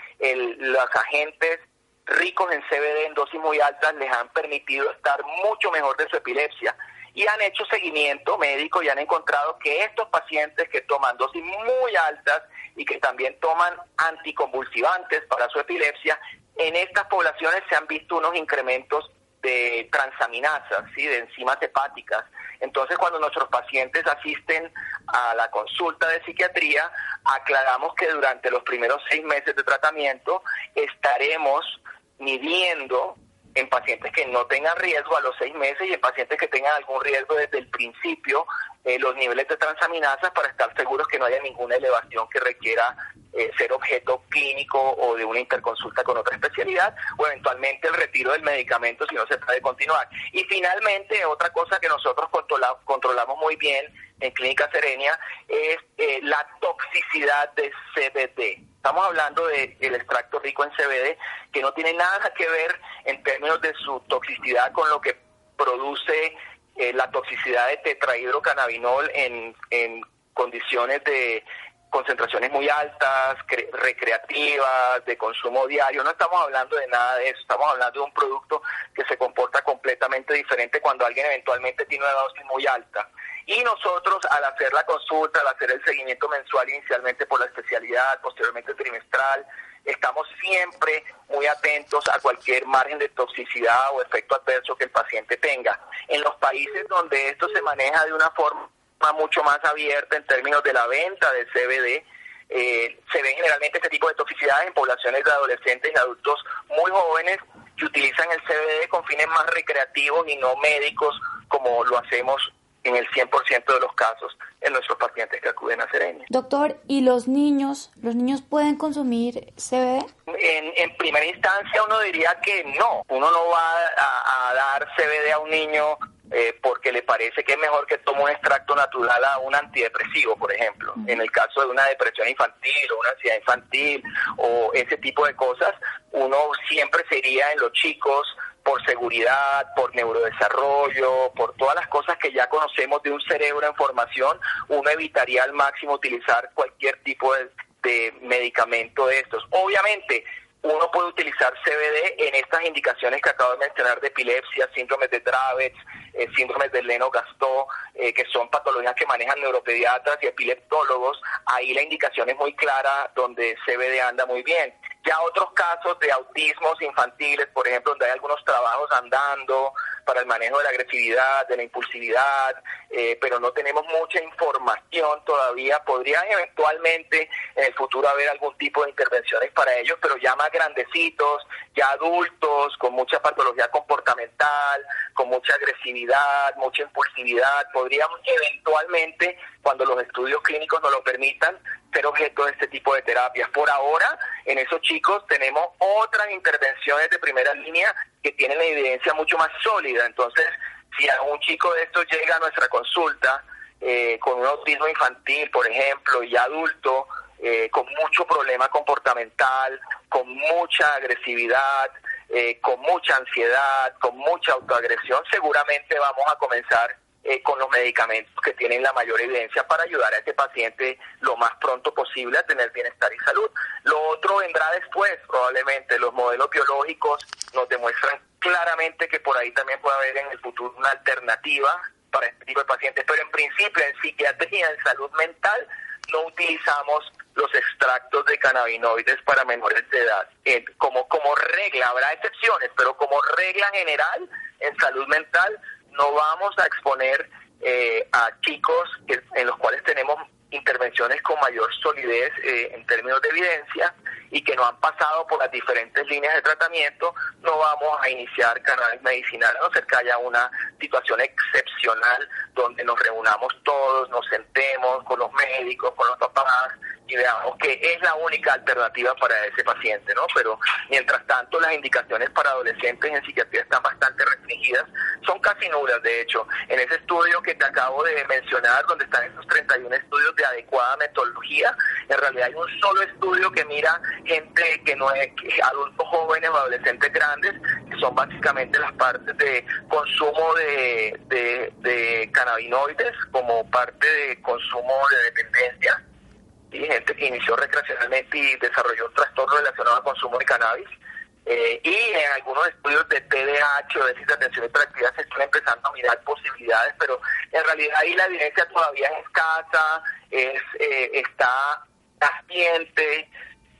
los agentes ricos en CBD en dosis muy altas les han permitido estar mucho mejor de su epilepsia. Y han hecho seguimiento médico y han encontrado que estos pacientes que toman dosis muy altas y que también toman anticonvulsivantes para su epilepsia, en estas poblaciones se han visto unos incrementos de transaminasas, ¿sí? de enzimas hepáticas. Entonces, cuando nuestros pacientes asisten a la consulta de psiquiatría, aclaramos que durante los primeros seis meses de tratamiento estaremos midiendo en pacientes que no tengan riesgo a los seis meses y en pacientes que tengan algún riesgo desde el principio eh, los niveles de transaminasas para estar seguros que no haya ninguna elevación que requiera eh, ser objeto clínico o de una interconsulta con otra especialidad o eventualmente el retiro del medicamento si no se puede continuar. Y finalmente, otra cosa que nosotros controlamos muy bien en Clínica Serenia es eh, la toxicidad de CBD. Estamos hablando del extracto rico en CBD, que no tiene nada que ver en términos de su toxicidad con lo que produce eh, la toxicidad de tetrahidrocannabinol en, en condiciones de concentraciones muy altas, recreativas, de consumo diario. No estamos hablando de nada de eso, estamos hablando de un producto que se comporta completamente diferente cuando alguien eventualmente tiene una dosis muy alta. Y nosotros al hacer la consulta, al hacer el seguimiento mensual inicialmente por la especialidad, posteriormente trimestral, estamos siempre muy atentos a cualquier margen de toxicidad o efecto adverso que el paciente tenga. En los países donde esto se maneja de una forma mucho más abierta en términos de la venta del CBD, eh, se ven generalmente este tipo de toxicidades en poblaciones de adolescentes y adultos muy jóvenes que utilizan el CBD con fines más recreativos y no médicos como lo hacemos en el 100% de los casos en nuestros pacientes que acuden a Serenia. Doctor, ¿y los niños? ¿Los niños pueden consumir CBD? En, en primera instancia uno diría que no. Uno no va a, dar CBD a un niño eh, porque le parece que es mejor que tome un extracto natural a un antidepresivo, por ejemplo. En el caso de una depresión infantil o una ansiedad infantil o ese tipo de cosas, uno siempre sería en los chicos por seguridad, por neurodesarrollo, por todas las cosas que ya conocemos de un cerebro en formación, uno evitaría al máximo utilizar cualquier tipo de, medicamento de estos. Obviamente, uno puede utilizar CBD en estas indicaciones que acabo de mencionar de epilepsia, síndromes de Dravet, eh, síndromes de Leno-Gastó, eh, que son patologías que manejan neuropediatras y epileptólogos. Ahí la indicación es muy clara donde CBD anda muy bien. Ya otros casos de autismos infantiles, por ejemplo, donde hay algunos trabajos andando para el manejo de la agresividad, de la impulsividad, eh, pero no tenemos mucha información todavía. Podrían eventualmente en el futuro haber algún tipo de intervenciones para ellos, pero ya más grandecitos, ya adultos, con mucha patología comportamental, con mucha agresividad, mucha impulsividad, podríamos eventualmente, cuando los estudios clínicos nos lo permitan, ser objeto de este tipo de terapias. Por ahora, en esos chicos tenemos otras intervenciones de primera línea que tienen la evidencia mucho más sólida. Entonces, si un chico de estos llega a nuestra consulta eh, con un autismo infantil, por ejemplo, y adulto, eh, con mucho problema comportamental, con mucha agresividad, eh, con mucha ansiedad, con mucha autoagresión, seguramente vamos a comenzar eh, con los medicamentos que tienen la mayor evidencia para ayudar a este paciente lo más pronto posible a tener bienestar y salud. Lo otro vendrá después, probablemente. Los modelos biológicos nos demuestran claramente que por ahí también puede haber en el futuro una alternativa para este tipo de pacientes, pero en principio en psiquiatría, en salud mental, no utilizamos los extractos de cannabinoides para menores de edad. como, como regla, habrá excepciones, pero como regla general en salud mental no vamos a exponer eh, a chicos en los cuales tenemos intervenciones con mayor solidez eh, en términos de evidencia y que no han pasado por las diferentes líneas de tratamiento, no vamos a iniciar canales medicinales, no ser que haya una situación excepcional donde nos reunamos todos, nos sentemos con los médicos, con los papás y veamos que es la única alternativa para ese paciente, ¿no? Pero mientras tanto las indicaciones para adolescentes en psiquiatría están bastante restringidas, son casi nulas de hecho. En ese estudio que te acabo de mencionar, donde están esos 31 estudios de adecuada metodología, en realidad hay un solo estudio que mira gente que no es adultos jóvenes o adolescentes grandes, que son básicamente las partes de consumo de, de, de cannabinoides como parte de consumo de dependencia gente que inició recreacionalmente y desarrolló un trastorno relacionado al consumo de cannabis. Eh, y en algunos estudios de TDAH o de atención hiperactividad se están empezando a mirar posibilidades, pero en realidad ahí la evidencia todavía es escasa, es, eh, está naciente,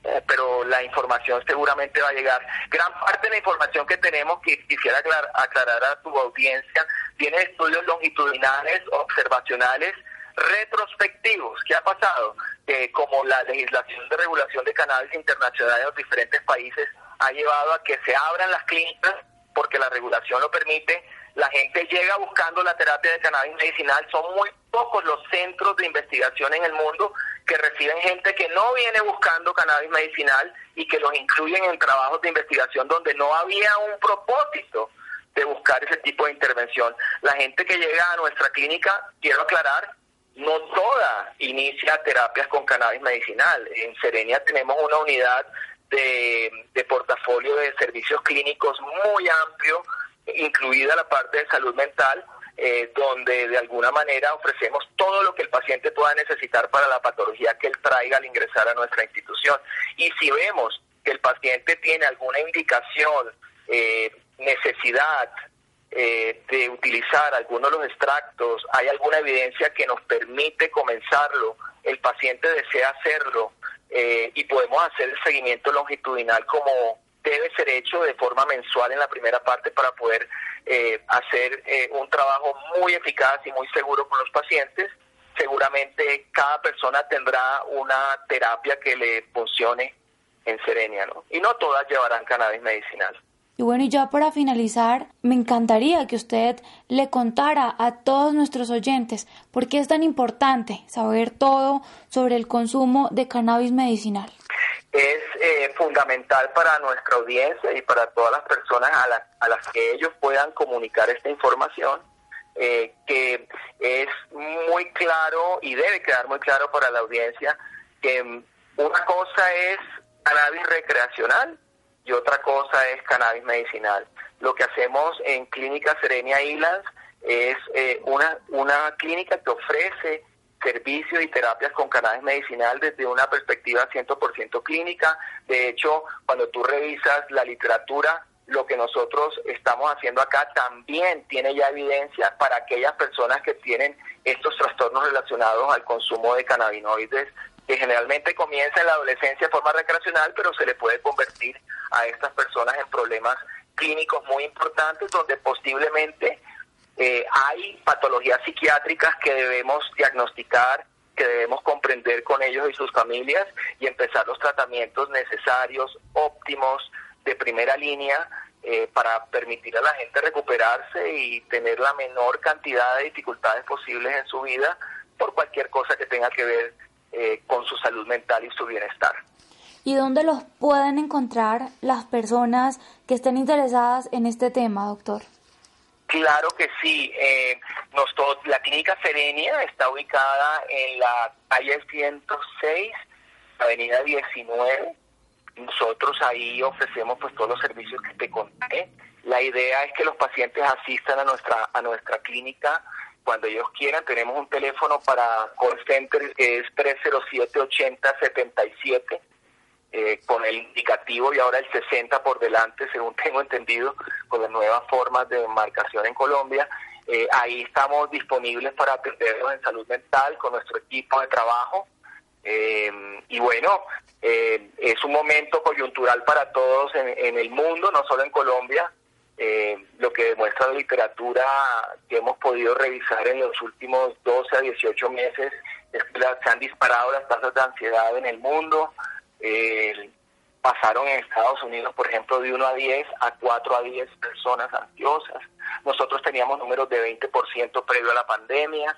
eh, pero la información seguramente va a llegar. Gran parte de la información que tenemos, que quisiera aclarar a tu audiencia, tiene estudios longitudinales, observacionales, retrospectivos. ¿Qué ha pasado? Que como la legislación de regulación de cannabis internacional en los diferentes países ha llevado a que se abran las clínicas porque la regulación lo permite, la gente llega buscando la terapia de cannabis medicinal, son muy pocos los centros de investigación en el mundo que reciben gente que no viene buscando cannabis medicinal y que los incluyen en trabajos de investigación donde no había un propósito de buscar ese tipo de intervención. La gente que llega a nuestra clínica, quiero aclarar, no toda inicia terapias con cannabis medicinal. En Serenia tenemos una unidad de, portafolio de servicios clínicos muy amplio, incluida la parte de salud mental, eh, donde de alguna manera ofrecemos todo lo que el paciente pueda necesitar para la patología que él traiga al ingresar a nuestra institución. Y si vemos que el paciente tiene alguna indicación, eh, necesidad, eh, de utilizar algunos de los extractos, hay alguna evidencia que nos permite comenzarlo, el paciente desea hacerlo eh, y podemos hacer el seguimiento longitudinal como debe ser hecho de forma mensual en la primera parte para poder eh, hacer un trabajo muy eficaz y muy seguro con los pacientes. Seguramente cada persona tendrá una terapia que le funcione en Serenia, ¿no? Y no todas llevarán cannabis medicinal. Y bueno, y ya para finalizar, me encantaría que usted le contara a todos nuestros oyentes por qué es tan importante saber todo sobre el consumo de cannabis medicinal. Es eh, fundamental para nuestra audiencia y para todas las personas a, las que ellos puedan comunicar esta información, eh, que es muy claro y debe quedar muy claro para la audiencia que una cosa es cannabis recreacional y otra cosa es cannabis medicinal. Lo que hacemos en Clínica Serenia Islands es eh, una, una clínica que ofrece servicios y terapias con cannabis medicinal desde una perspectiva 100% clínica. De hecho, cuando tú revisas la literatura, lo que nosotros estamos haciendo acá también tiene ya evidencia para aquellas personas que tienen estos trastornos relacionados al consumo de cannabinoides que generalmente comienza en la adolescencia de forma recreacional, pero se le puede convertir a estas personas en problemas clínicos muy importantes donde posiblemente eh, hay patologías psiquiátricas que debemos diagnosticar, que debemos comprender con ellos y sus familias y empezar los tratamientos necesarios, óptimos, de primera línea, eh, para permitir a la gente recuperarse y tener la menor cantidad de dificultades posibles en su vida por cualquier cosa que tenga que ver eh, con su salud mental y su bienestar. ¿Y dónde los pueden encontrar las personas que estén interesadas en este tema, doctor? Claro que sí. Eh, la clínica Serenia está ubicada en la calle 106, avenida 19. Nosotros ahí ofrecemos pues todos los servicios que te conté. La idea es que los pacientes asistan a nuestra a nuestra clínica cuando ellos quieran. Tenemos un teléfono para call center que es 307-8077, eh, con el indicativo y ahora el 60 por delante, según tengo entendido, con las nuevas formas de marcación en Colombia. Eh, ahí estamos disponibles para atenderlos en salud mental con nuestro equipo de trabajo. y bueno, es un momento coyuntural para todos en, el mundo, no solo en Colombia. Lo que demuestra la literatura que hemos podido revisar en los últimos 12 a 18 meses es que se han disparado las tasas de ansiedad en el mundo. pasaron en Estados Unidos, por ejemplo, de 1 a 10 a 4 a 10 personas ansiosas. Nosotros teníamos números de 20% previo a la pandemia,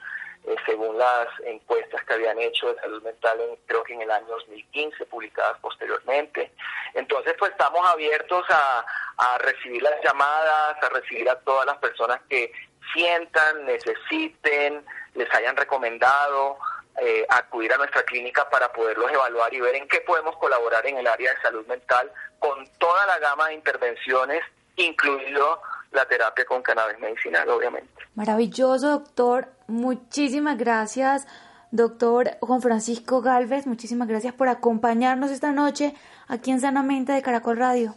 eh, según las encuestas que habían hecho de salud mental, creo que en el año 2015, publicadas posteriormente. Entonces, pues estamos abiertos a, a recibir las llamadas, a recibir a todas las personas que sientan, necesiten, les hayan recomendado, eh, acudir a nuestra clínica para poderlos evaluar y ver en qué podemos colaborar en el área de salud mental con toda la gama de intervenciones, incluido la terapia con cannabis medicinal, obviamente. Maravilloso, doctor. Muchísimas gracias, doctor Juan Francisco Galvez. Muchísimas gracias por acompañarnos esta noche aquí en Sanamente de Caracol Radio.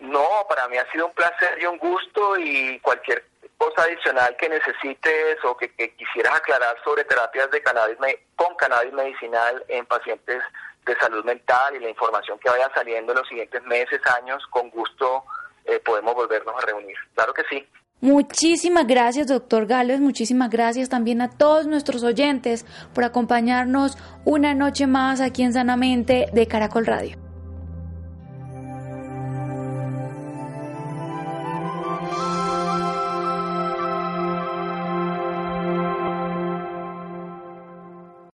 No, para mí ha sido un placer y un gusto y cualquier cosa adicional que necesites o que, quisieras aclarar sobre terapias de cannabis con cannabis medicinal en pacientes de salud mental y la información que vaya saliendo en los siguientes meses, años, con gusto eh, podemos volvernos a reunir. Claro que sí. Muchísimas gracias, doctor Gales. Muchísimas gracias también a todos nuestros oyentes por acompañarnos una noche más aquí en Sanamente de Caracol Radio.